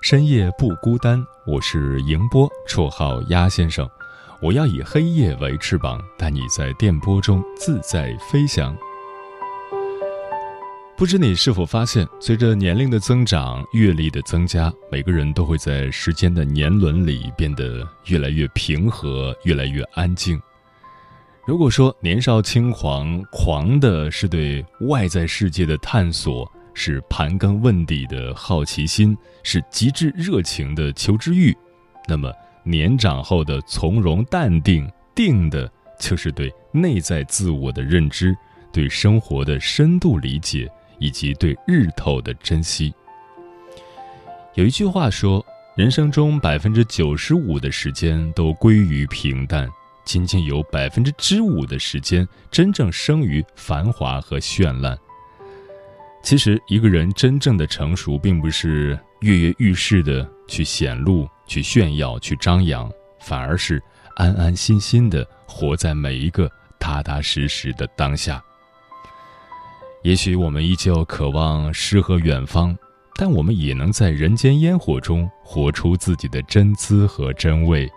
深夜不孤单。我是迎波，绰号鸭先生。我要以黑夜为翅膀，带你在电波中自在飞翔。不知你是否发现，随着年龄的增长、阅历的增加，每个人都会在时间的年轮里变得越来越平和，越来越安静。如果说年少轻狂，狂的是对外在世界的探索，是盘根问底的好奇心，是极致热情的求知欲，那么年长后的从容淡定，定的就是对内在自我的认知，对生活的深度理解，以及对日头的珍惜。有一句话说，人生中百分之九十五的时间都归于平淡。仅仅有百分之之五的时间真正生于繁华和绚烂。其实，一个人真正的成熟，并不是跃跃欲试的去显露、去炫耀、去张扬，反而是安安心心的活在每一个踏踏实实的当下。也许我们依旧渴望诗和远方，但我们也能在人间烟火中活出自己的真姿和真味。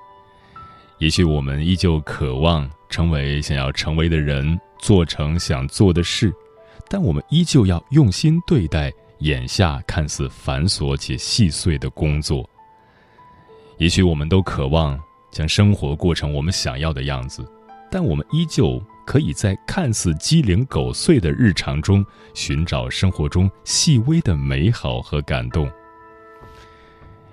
也许我们依旧渴望成为想要成为的人，做成想做的事，但我们依旧要用心对待眼下看似繁琐且细碎的工作。也许我们都渴望将生活过成我们想要的样子，但我们依旧可以在看似鸡零狗碎的日常中寻找生活中细微的美好和感动。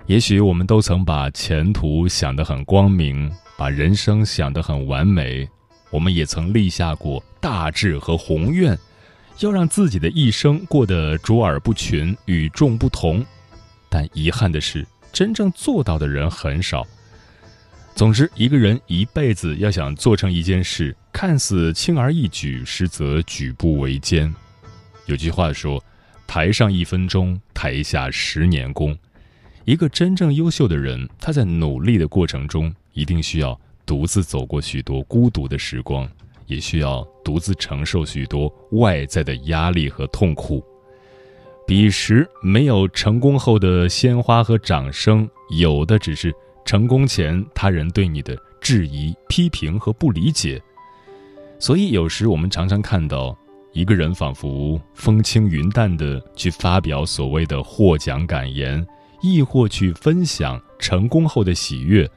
也许我们都曾把前途想得很光明。把人生想得很完美，我们也曾立下过大志和宏愿，要让自己的一生过得卓尔不群、与众不同。但遗憾的是，真正做到的人很少。总之，一个人一辈子要想做成一件事，看似轻而易举，实则举步维艰。有句话说：“台上一分钟，台下十年功。”一个真正优秀的人，他在努力的过程中。一定需要独自走过许多孤独的时光，也需要独自承受许多外在的压力和痛苦。彼时没有成功后的鲜花和掌声，有的只是成功前他人对你的质疑、批评和不理解。所以，有时我们常常看到一个人仿佛风轻云淡地去发表所谓的获奖感言，亦或去分享成功后的喜悦。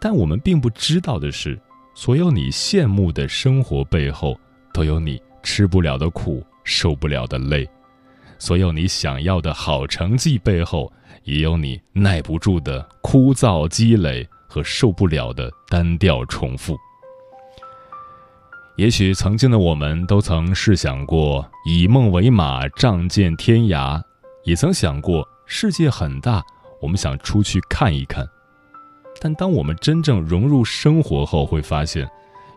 但我们并不知道的是，所有你羡慕的生活背后，都有你吃不了的苦、受不了的累；所有你想要的好成绩背后，也有你耐不住的枯燥积累和受不了的单调重复。也许曾经的我们都曾试想过以梦为马，仗剑天涯；也曾想过世界很大，我们想出去看一看。但当我们真正融入生活后，会发现，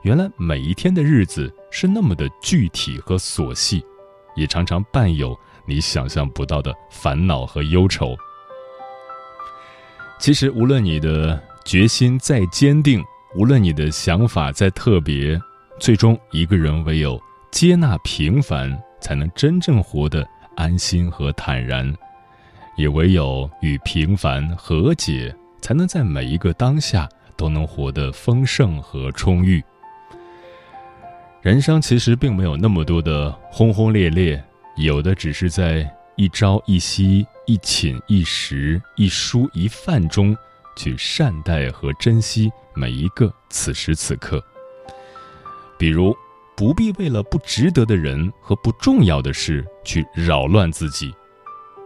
原来每一天的日子是那么的具体和琐细，也常常伴有你想象不到的烦恼和忧愁。其实，无论你的决心再坚定，无论你的想法再特别，最终一个人唯有接纳平凡，才能真正活得安心和坦然；也唯有与平凡和解。才能在每一个当下都能活得丰盛和充裕。人生其实并没有那么多的轰轰烈烈，有的只是在一朝一夕、一寝一食、一蔬一饭中，去善待和珍惜每一个此时此刻。比如，不必为了不值得的人和不重要的事去扰乱自己，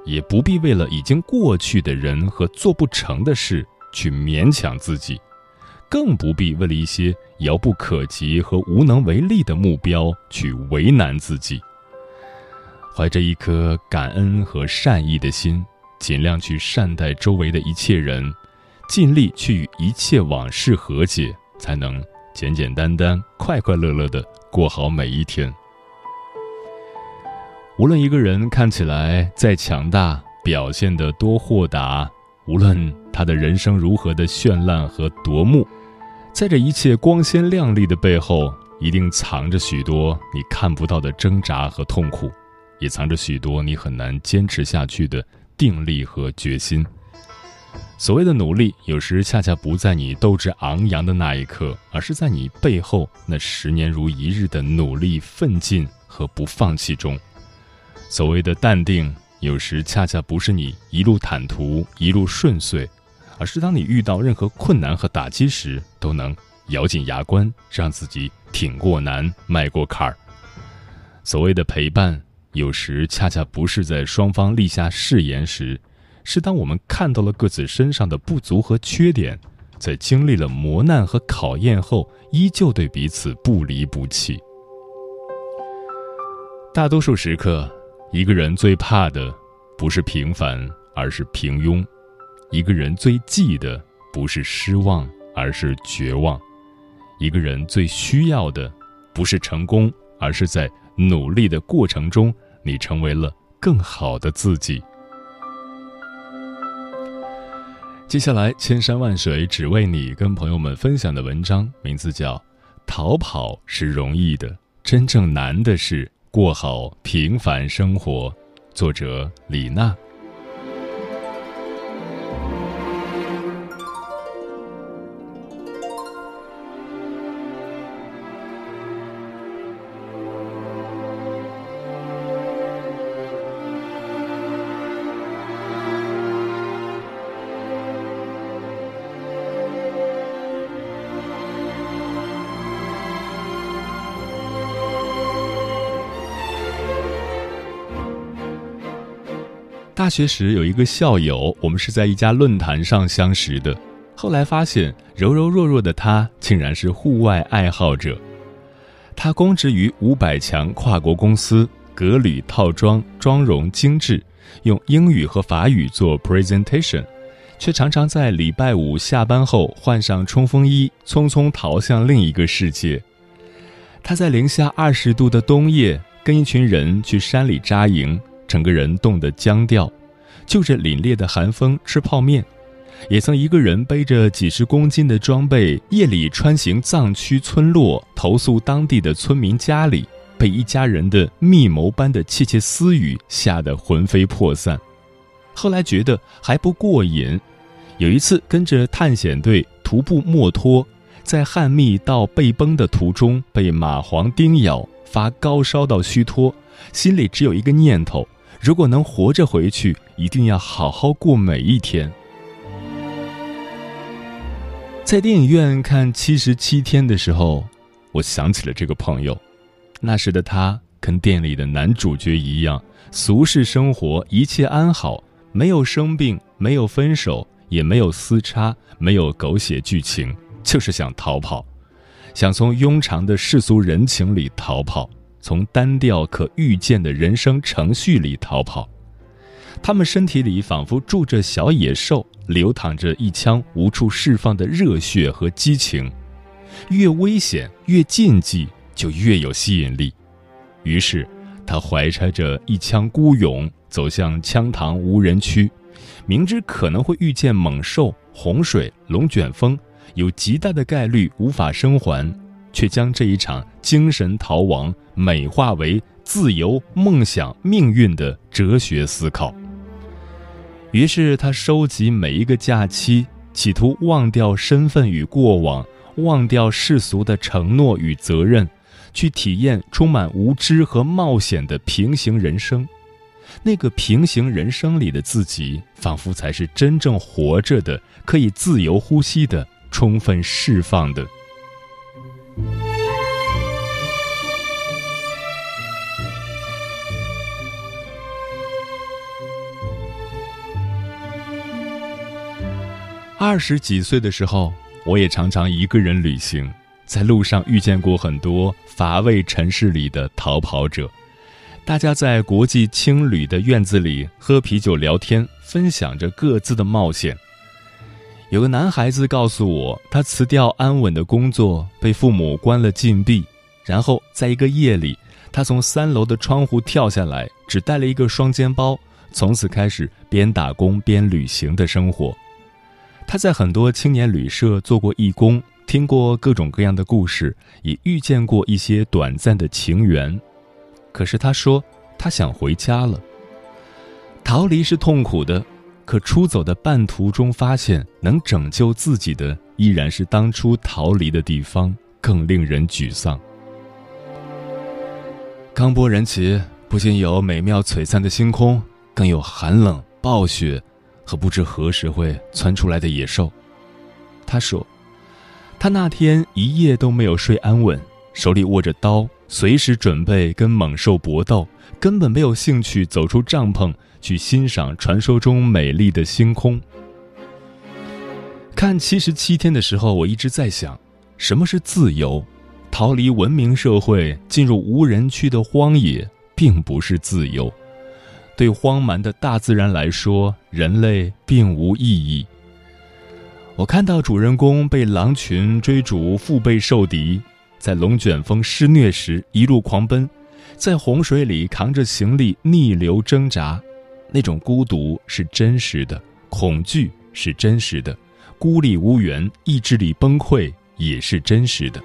也不必为了已经过去的人和做不成的事去勉强自己，更不必为了一些遥不可及和无能为力的目标去为难自己。怀着一颗感恩和善意的心，尽量去善待周围的一切人，尽力去与一切往事和解，才能简简单单、快快乐乐的过好每一天。无论一个人看起来再强大，表现得多豁达，无论他的人生如何的绚烂和夺目，在这一切光鲜亮丽的背后，一定藏着许多你看不到的挣扎和痛苦。也藏着许多你很难坚持下去的定力和决心。所谓的努力，有时恰恰不在你斗志昂扬的那一刻，而是在你背后那十年如一日的努力奋进和不放弃中。所谓的淡定，有时恰恰不是你一路坦途、一路顺遂，而是当你遇到任何困难和打击时，都能咬紧牙关，让自己挺过难、迈过坎儿。所谓的陪伴。有时恰恰不是在双方立下誓言时，是当我们看到了各自身上的不足和缺点，在经历了磨难和考验后，依旧对彼此不离不弃。大多数时刻，一个人最怕的不是平凡，而是平庸；一个人最忌的不是失望，而是绝望；一个人最需要的不是成功，而是在努力的过程中。你成为了更好的自己。接下来，千山万水只为你，跟朋友们分享的文章名字叫《逃跑是容易的，真正难的是过好平凡生活》，作者李娜。大学时有一个校友，我们是在一家论坛上相识的。后来发现，柔柔弱弱的他竟然是户外爱好者。他供职于五百强跨国公司，革履套装，妆容精致，用英语和法语做 presentation，却常常在礼拜五下班后换上冲锋衣，匆匆逃向另一个世界。他在零下二十度的冬夜，跟一群人去山里扎营。整个人冻得僵掉，就着凛冽的寒风吃泡面，也曾一个人背着几十公斤的装备，夜里穿行藏区村落，投诉当地的村民家里，被一家人的密谋般的窃窃私语吓得魂飞魄散。后来觉得还不过瘾，有一次跟着探险队徒步墨脱，在汉密到贝崩的途中被蚂蟥叮咬，发高烧到虚脱，心里只有一个念头。如果能活着回去，一定要好好过每一天。在电影院看《七十七天》的时候，我想起了这个朋友。那时的他跟电影里的男主角一样，俗世生活一切安好，没有生病，没有分手，也没有撕叉，没有狗血剧情，就是想逃跑，想从庸常的世俗人情里逃跑。从单调可预见的人生程序里逃跑，他们身体里仿佛住着小野兽，流淌着一腔无处释放的热血和激情。越危险、越禁忌，就越有吸引力。于是，他怀揣着一腔孤勇，走向羌塘无人区，明知可能会遇见猛兽、洪水、龙卷风，有极大的概率无法生还。却将这一场精神逃亡美化为自由、梦想、命运的哲学思考。于是，他收集每一个假期，企图忘掉身份与过往，忘掉世俗的承诺与责任，去体验充满无知和冒险的平行人生。那个平行人生里的自己，仿佛才是真正活着的，可以自由呼吸的，充分释放的。二十几岁的时候，我也常常一个人旅行，在路上遇见过很多乏味城市里的逃跑者。大家在国际青旅的院子里喝啤酒聊天，分享着各自的冒险。有个男孩子告诉我，他辞掉安稳的工作，被父母关了禁闭，然后在一个夜里，他从三楼的窗户跳下来，只带了一个双肩包，从此开始边打工边旅行的生活。他在很多青年旅社做过义工，听过各种各样的故事，也遇见过一些短暂的情缘。可是他说，他想回家了。逃离是痛苦的，可出走的半途中发现，能拯救自己的依然是当初逃离的地方，更令人沮丧。冈波人奇不仅有美妙璀璨的星空，更有寒冷暴雪和不知何时会窜出来的野兽。他说，他那天一夜都没有睡安稳，手里握着刀。随时准备跟猛兽搏斗，根本没有兴趣走出帐篷去欣赏传说中美丽的星空。看七十七天的时候，我一直在想，什么是自由？逃离文明社会，进入无人区的荒野，并不是自由。对荒蛮的大自然来说，人类并无意义。我看到主人公被狼群追逐，腹背受敌。在龙卷风施虐时一路狂奔，在洪水里扛着行李逆流挣扎，那种孤独是真实的，恐惧是真实的，孤立无援、意志力崩溃也是真实的。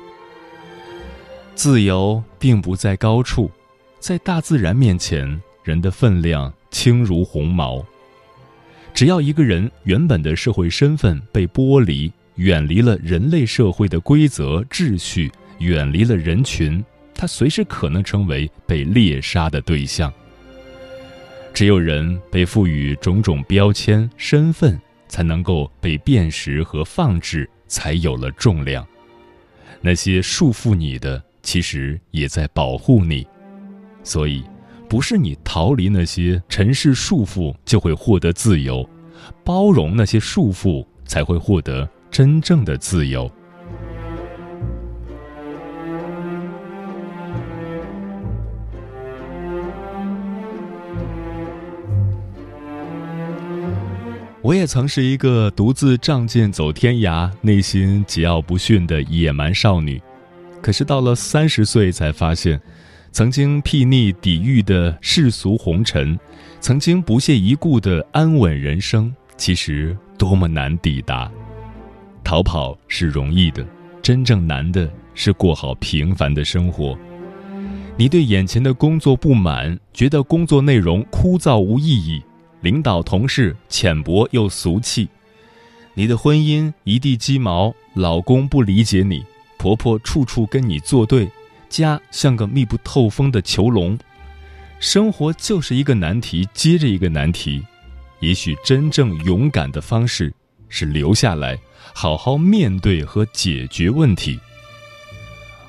自由并不在高处，在大自然面前，人的分量轻如鸿毛。只要一个人原本的社会身份被剥离，远离了人类社会的规则秩序。远离了人群，他随时可能成为被猎杀的对象。只有人被赋予种种标签、身份，才能够被辨识和放置，才有了重量。那些束缚你的，其实也在保护你。所以，不是你逃离那些尘世束缚就会获得自由，包容那些束缚，才会获得真正的自由。我也曾是一个独自仗剑走天涯、内心桀骜不驯的野蛮少女，可是到了三十岁才发现，曾经睥睨抵御的世俗红尘，曾经不屑一顾的安稳人生，其实多么难抵达。逃跑是容易的，真正难的是过好平凡的生活。你对眼前的工作不满，觉得工作内容枯燥无意义。领导同事浅薄又俗气，你的婚姻一地鸡毛，老公不理解你，婆婆处处跟你作对，家像个密不透风的囚笼，生活就是一个难题接着一个难题。也许真正勇敢的方式是留下来，好好面对和解决问题，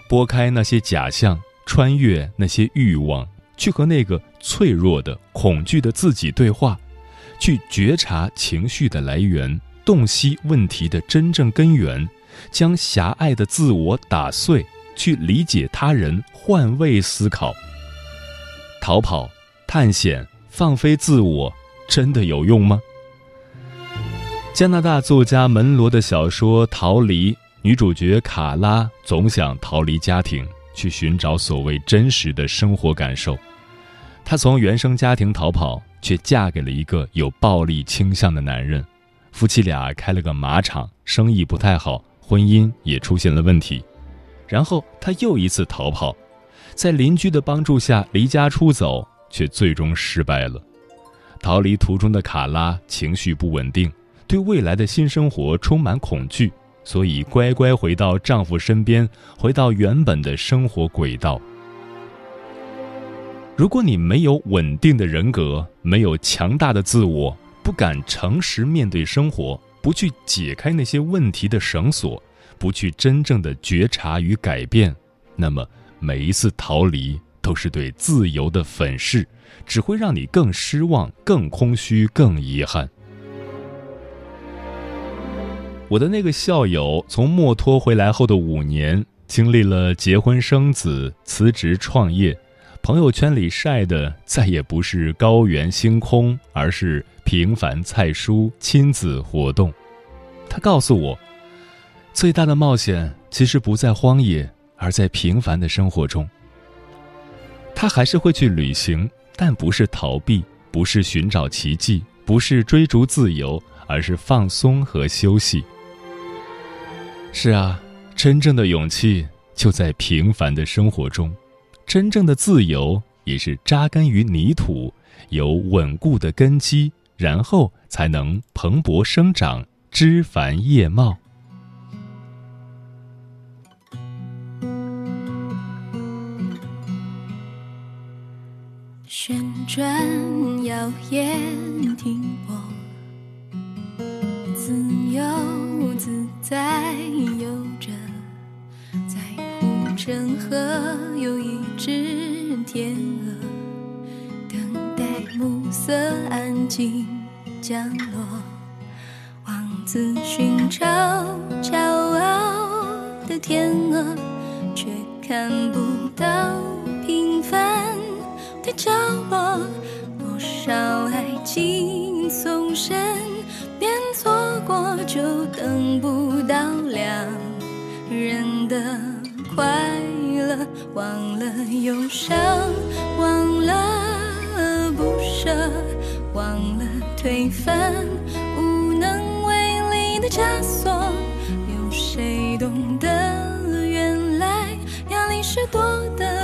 拨开那些假象，穿越那些欲望，去和那个脆弱的、恐惧的自己对话。去觉察情绪的来源，洞悉问题的真正根源，将狭隘的自我打碎，去理解他人，换位思考。逃跑、探险、放飞自我，真的有用吗？加拿大作家门罗的小说《逃离》，女主角卡拉总想逃离家庭，去寻找所谓真实的生活感受。她从原生家庭逃跑。却嫁给了一个有暴力倾向的男人，夫妻俩开了个马场，生意不太好，婚姻也出现了问题。然后她又一次逃跑，在邻居的帮助下离家出走，却最终失败了。逃离途中的卡拉情绪不稳定，对未来的新生活充满恐惧，所以乖乖回到丈夫身边，回到原本的生活轨道。如果你没有稳定的人格，没有强大的自我，不敢诚实面对生活，不去解开那些问题的绳索，不去真正的觉察与改变，那么每一次逃离都是对自由的粉饰，只会让你更失望、更空虚、更遗憾。我的那个校友从墨脱回来后的五年，经历了结婚生子、辞职创业。朋友圈里晒的再也不是高原星空，而是平凡菜蔬、亲子活动。他告诉我，最大的冒险其实不在荒野，而在平凡的生活中。他还是会去旅行，但不是逃避，不是寻找奇迹，不是追逐自由，而是放松和休息。是啊，真正的勇气就在平凡的生活中。真正的自由也是扎根于泥土，有稳固的根基，然后才能蓬勃生长，枝繁叶茂。旋转摇曳停泊，自由自在游，城河有一。只天鹅等待暮色安静降落，王子寻找骄傲的天鹅，却看不到平凡的角落。多少爱情从身边错过，就等不到两人的快乐。忘了忧伤，忘了不舍，忘了推翻无能为力的枷锁。有谁懂得原来压力是多的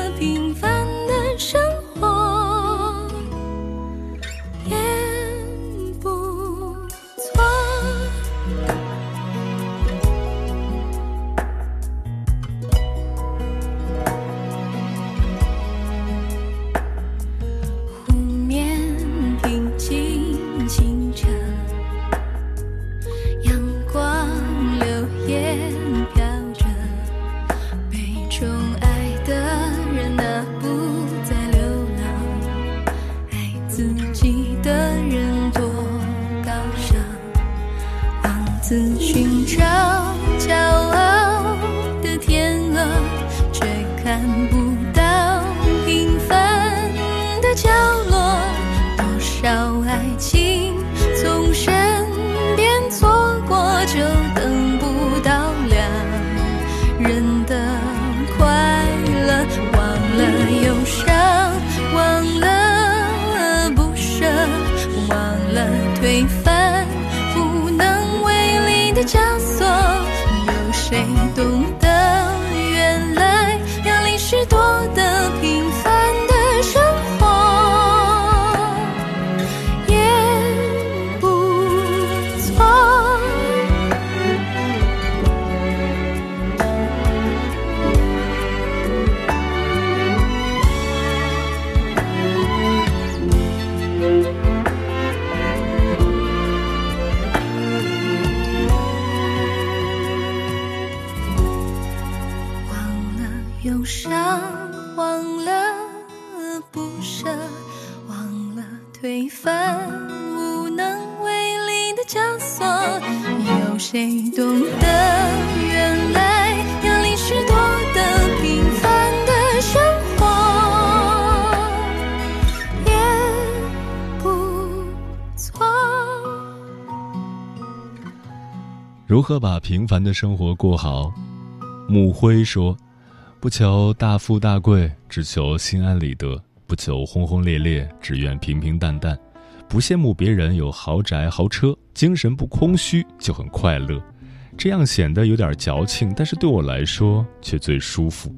推翻无能为力的枷锁有谁懂得？如何把平凡的生活过好？木辉说：“不求大富大贵，只求心安理得；不求轰轰烈烈，只愿平平淡淡。不羡慕别人有豪宅豪车，精神不空虚就很快乐。这样显得有点矫情，但是对我来说却最舒服。”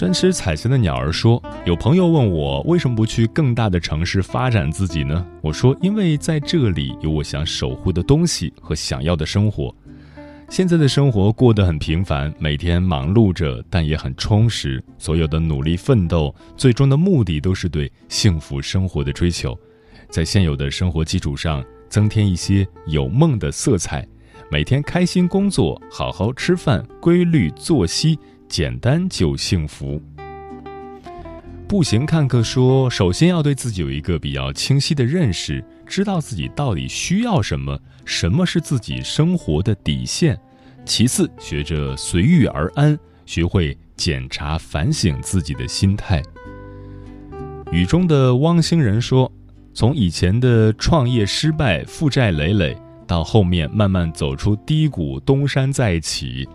专吃彩霞的鸟儿说：“有朋友问我为什么不去更大的城市发展自己呢？我说，因为在这里有我想守护的东西和想要的生活。现在的生活过得很平凡，每天忙碌着，但也很充实。所有的努力奋斗，最终的目的都是对幸福生活的追求，在现有的生活基础上增添一些有梦的色彩。每天开心工作，好好吃饭，规律作息，简单就幸福。步行看客说：“首先要对自己有一个比较清晰的认识，知道自己到底需要什么，什么是自己生活的底线。其次，学着随遇而安，学会检查反省自己的心态。”雨中的汪星人说：“从以前的创业失败、负债累累，到后面慢慢走出低谷，东山再起。”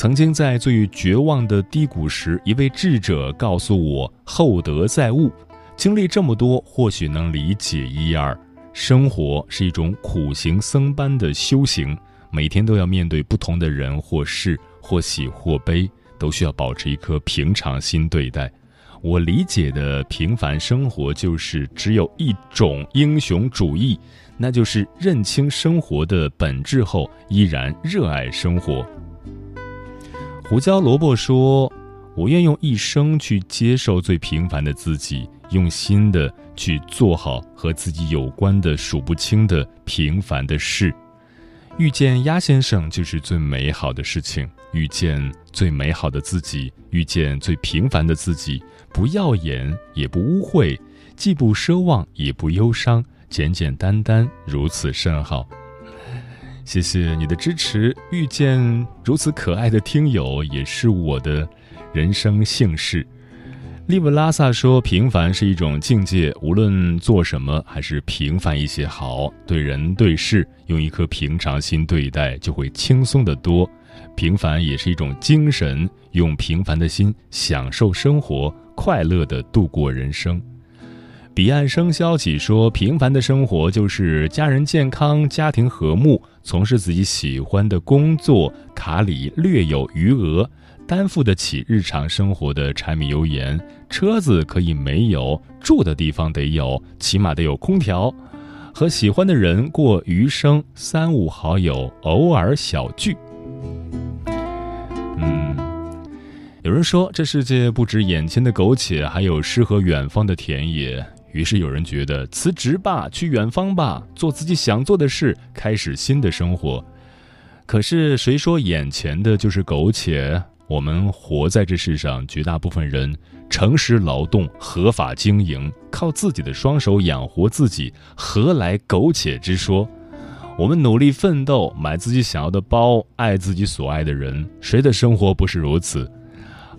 曾经在最绝望的低谷时，一位智者告诉我：“厚德载物。”经历这么多，或许能理解一二。生活是一种苦行僧般的修行，每天都要面对不同的人或事，或喜或悲，都需要保持一颗平常心对待。我理解的平凡生活，就是只有一种英雄主义，那就是认清生活的本质后，依然热爱生活。胡椒萝卜说：“我愿用一生去接受最平凡的自己，用心的去做好和自己有关的数不清的平凡的事。遇见鸭先生就是最美好的事情，遇见最美好的自己，遇见最平凡的自己，不耀眼也不污秽，既不奢望也不忧伤，简简单单，如此甚好。”谢谢你的支持，遇见如此可爱的听友也是我的人生幸事。利布拉萨说：“平凡是一种境界，无论做什么，还是平凡一些好。对人对事，用一颗平常心对待，就会轻松得多。平凡也是一种精神，用平凡的心享受生活，快乐地度过人生。”彼岸生肖起说：“平凡的生活就是家人健康，家庭和睦，从事自己喜欢的工作，卡里略有余额，担负得起日常生活的柴米油盐。车子可以没有，住的地方得有，起码得有空调。和喜欢的人过余生，三五好友偶尔小聚。”嗯，有人说这世界不止眼前的苟且，还有诗和远方的田野。于是有人觉得辞职吧，去远方吧，做自己想做的事，开始新的生活。可是谁说眼前的就是苟且？我们活在这世上，绝大部分人诚实劳动、合法经营，靠自己的双手养活自己，何来苟且之说？我们努力奋斗，买自己想要的包，爱自己所爱的人，谁的生活不是如此？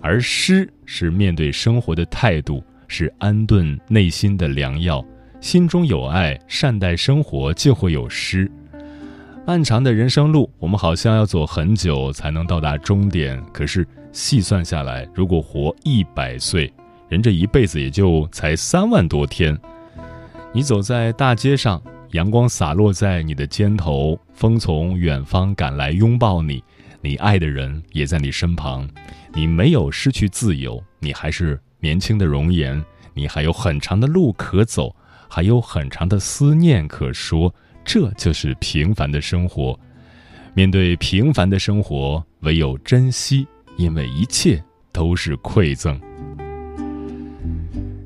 而诗是面对生活的态度。是安顿内心的良药，心中有爱，善待生活，就会有诗。漫长的人生路，我们好像要走很久才能到达终点。可是细算下来，如果活一百岁，人这一辈子也就才三万多天。你走在大街上，阳光洒落在你的肩头，风从远方赶来拥抱你，你爱的人也在你身旁，你没有失去自由，你还是。年轻的容颜，你还有很长的路可走，还有很长的思念可说。这就是平凡的生活。面对平凡的生活，唯有珍惜，因为一切都是馈赠。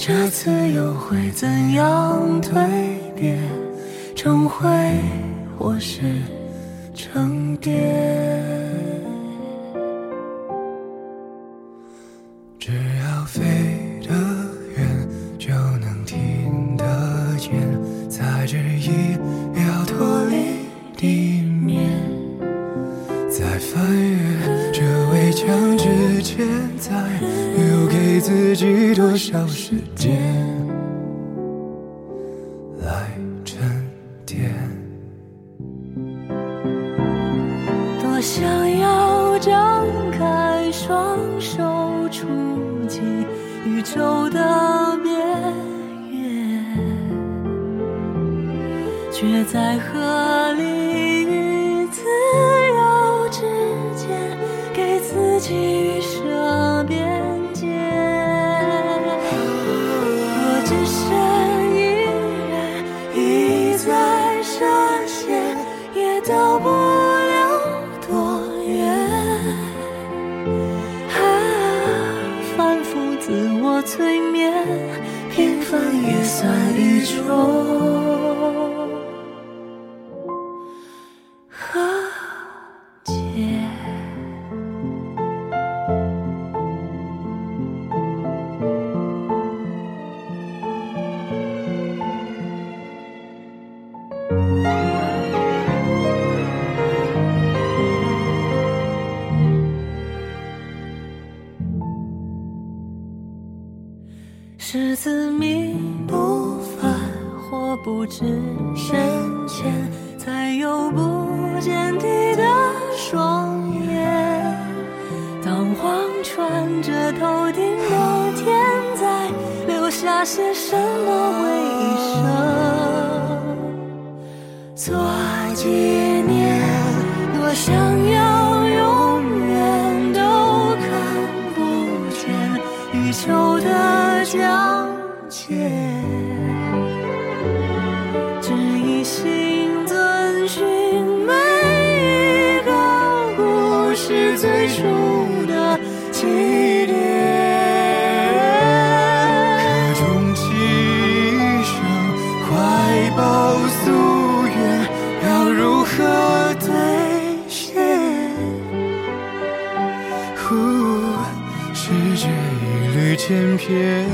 这次又会怎样蜕变？成灰或是成蝶？世界一缕千篇，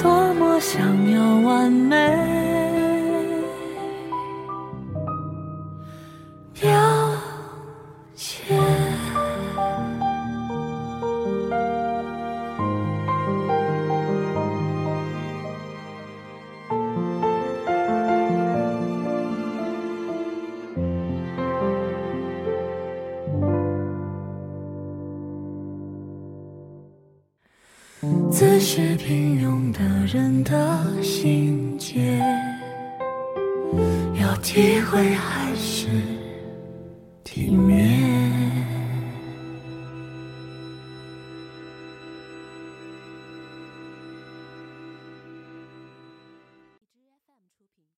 多么想要完美。自是平庸的人的心结，要体会还是？